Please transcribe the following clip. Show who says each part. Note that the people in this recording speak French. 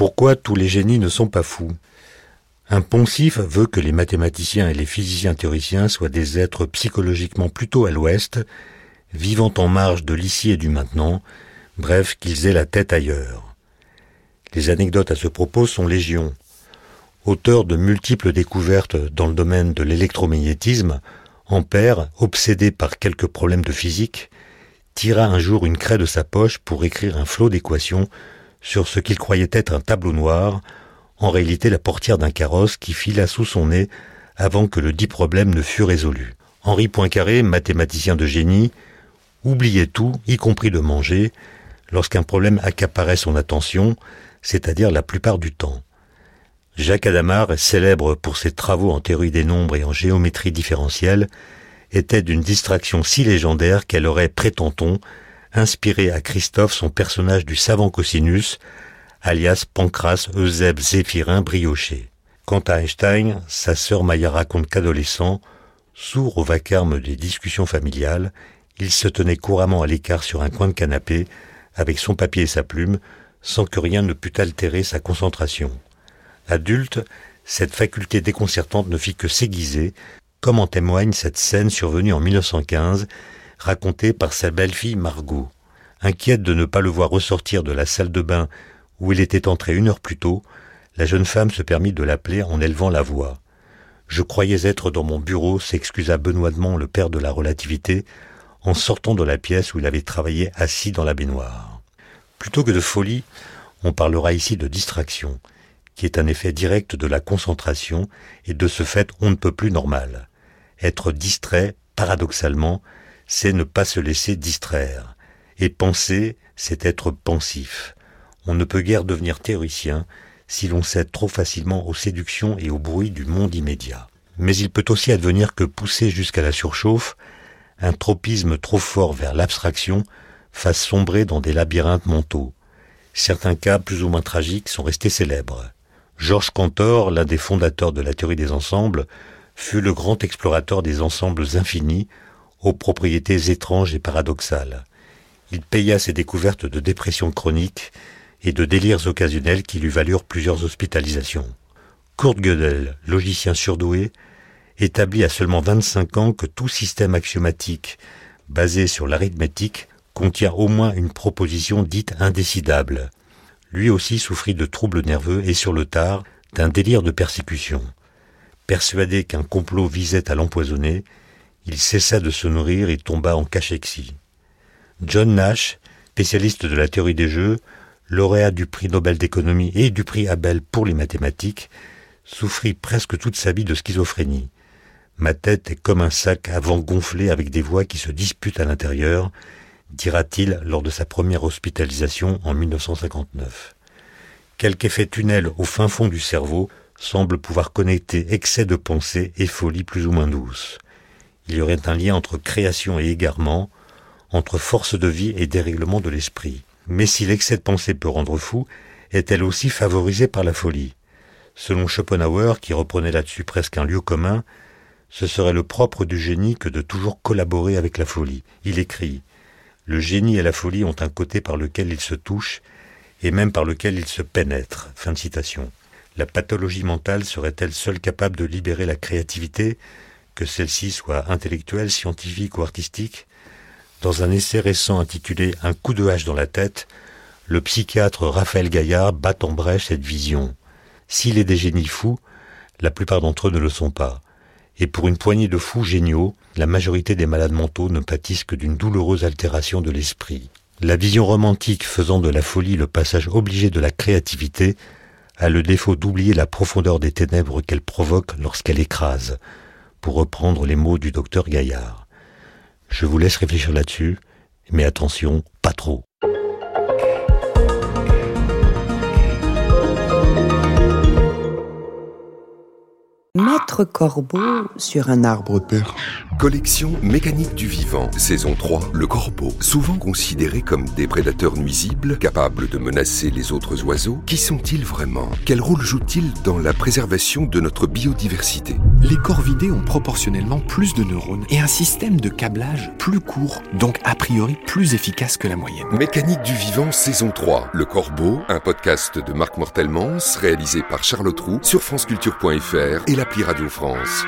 Speaker 1: Pourquoi tous les génies ne sont pas fous? Un poncif veut que les mathématiciens et les physiciens théoriciens soient des êtres psychologiquement plutôt à l'ouest, vivant en marge de l'ici et du maintenant, bref, qu'ils aient la tête ailleurs. Les anecdotes à ce propos sont légion. Auteur de multiples découvertes dans le domaine de l'électromagnétisme, Ampère, obsédé par quelques problèmes de physique, tira un jour une craie de sa poche pour écrire un flot d'équations sur ce qu'il croyait être un tableau noir, en réalité la portière d'un carrosse qui fila sous son nez avant que le dit problème ne fût résolu. Henri Poincaré, mathématicien de génie, oubliait tout, y compris de manger, lorsqu'un problème accaparait son attention, c'est-à-dire la plupart du temps. Jacques Adamar, célèbre pour ses travaux en théorie des nombres et en géométrie différentielle, était d'une distraction si légendaire qu'elle aurait, prétend-on, inspiré à Christophe son personnage du savant cosinus, alias Pancras Eusèbe Zéphirin brioché. Quant à Einstein, sa sœur Maya raconte qu'adolescent, sourd au vacarme des discussions familiales, il se tenait couramment à l'écart sur un coin de canapé, avec son papier et sa plume, sans que rien ne pût altérer sa concentration. Adulte, cette faculté déconcertante ne fit que s'aiguiser, comme en témoigne cette scène survenue en 1915, racontée par sa belle-fille Margot. Inquiète de ne pas le voir ressortir de la salle de bain où il était entré une heure plus tôt, la jeune femme se permit de l'appeler en élevant la voix. Je croyais être dans mon bureau, s'excusa benoîtement le père de la relativité, en sortant de la pièce où il avait travaillé assis dans la baignoire. Plutôt que de folie, on parlera ici de distraction, qui est un effet direct de la concentration et de ce fait on ne peut plus normal. Être distrait, paradoxalement, c'est ne pas se laisser distraire. Et penser, c'est être pensif. On ne peut guère devenir théoricien si l'on cède trop facilement aux séductions et au bruit du monde immédiat. Mais il peut aussi advenir que poussé jusqu'à la surchauffe, un tropisme trop fort vers l'abstraction fasse sombrer dans des labyrinthes mentaux. Certains cas plus ou moins tragiques sont restés célèbres. Georges Cantor, l'un des fondateurs de la théorie des ensembles, fut le grand explorateur des ensembles infinis, aux propriétés étranges et paradoxales. Il paya ses découvertes de dépression chronique et de délires occasionnels qui lui valurent plusieurs hospitalisations. Kurt Gödel, logicien surdoué, établit à seulement 25 ans que tout système axiomatique basé sur l'arithmétique contient au moins une proposition dite indécidable, lui aussi souffrit de troubles nerveux et sur le tard d'un délire de persécution. Persuadé qu'un complot visait à l'empoisonner, il cessa de se nourrir et tomba en cachexie. John Nash, spécialiste de la théorie des jeux, lauréat du prix Nobel d'économie et du prix Abel pour les mathématiques, souffrit presque toute sa vie de schizophrénie. Ma tête est comme un sac à vent gonflé avec des voix qui se disputent à l'intérieur, dira-t-il lors de sa première hospitalisation en 1959. Quelque effet tunnel au fin fond du cerveau semble pouvoir connecter excès de pensée et folie plus ou moins douce. Il y aurait un lien entre création et égarement, entre force de vie et dérèglement de l'esprit. Mais si l'excès de pensée peut rendre fou, est-elle aussi favorisée par la folie? Selon Schopenhauer, qui reprenait là-dessus presque un lieu commun, ce serait le propre du génie que de toujours collaborer avec la folie. Il écrit le génie et la folie ont un côté par lequel ils se touchent et même par lequel ils se pénètrent. Fin de citation. La pathologie mentale serait-elle seule capable de libérer la créativité, que celle-ci soit intellectuelle, scientifique ou artistique Dans un essai récent intitulé Un coup de hache dans la tête, le psychiatre Raphaël Gaillard bat en brèche cette vision. S'il est des génies fous, la plupart d'entre eux ne le sont pas et pour une poignée de fous géniaux, la majorité des malades mentaux ne pâtissent que d'une douloureuse altération de l'esprit. La vision romantique faisant de la folie le passage obligé de la créativité a le défaut d'oublier la profondeur des ténèbres qu'elle provoque lorsqu'elle écrase, pour reprendre les mots du docteur Gaillard. Je vous laisse réfléchir là-dessus, mais attention, pas trop.
Speaker 2: Maître Corbeau sur un arbre de
Speaker 3: Collection mécanique du vivant, saison 3, le corbeau. Souvent considéré comme des prédateurs nuisibles, capables de menacer les autres oiseaux, qui sont-ils vraiment? Quel rôle jouent-ils dans la préservation de notre biodiversité?
Speaker 4: Les corvidés ont proportionnellement plus de neurones et un système de câblage plus court, donc a priori plus efficace que la moyenne.
Speaker 3: Mécanique du vivant, saison 3, le corbeau, un podcast de Marc Mortelmans, réalisé par Charlotte Roux sur franceculture.fr et l'appli Radio France.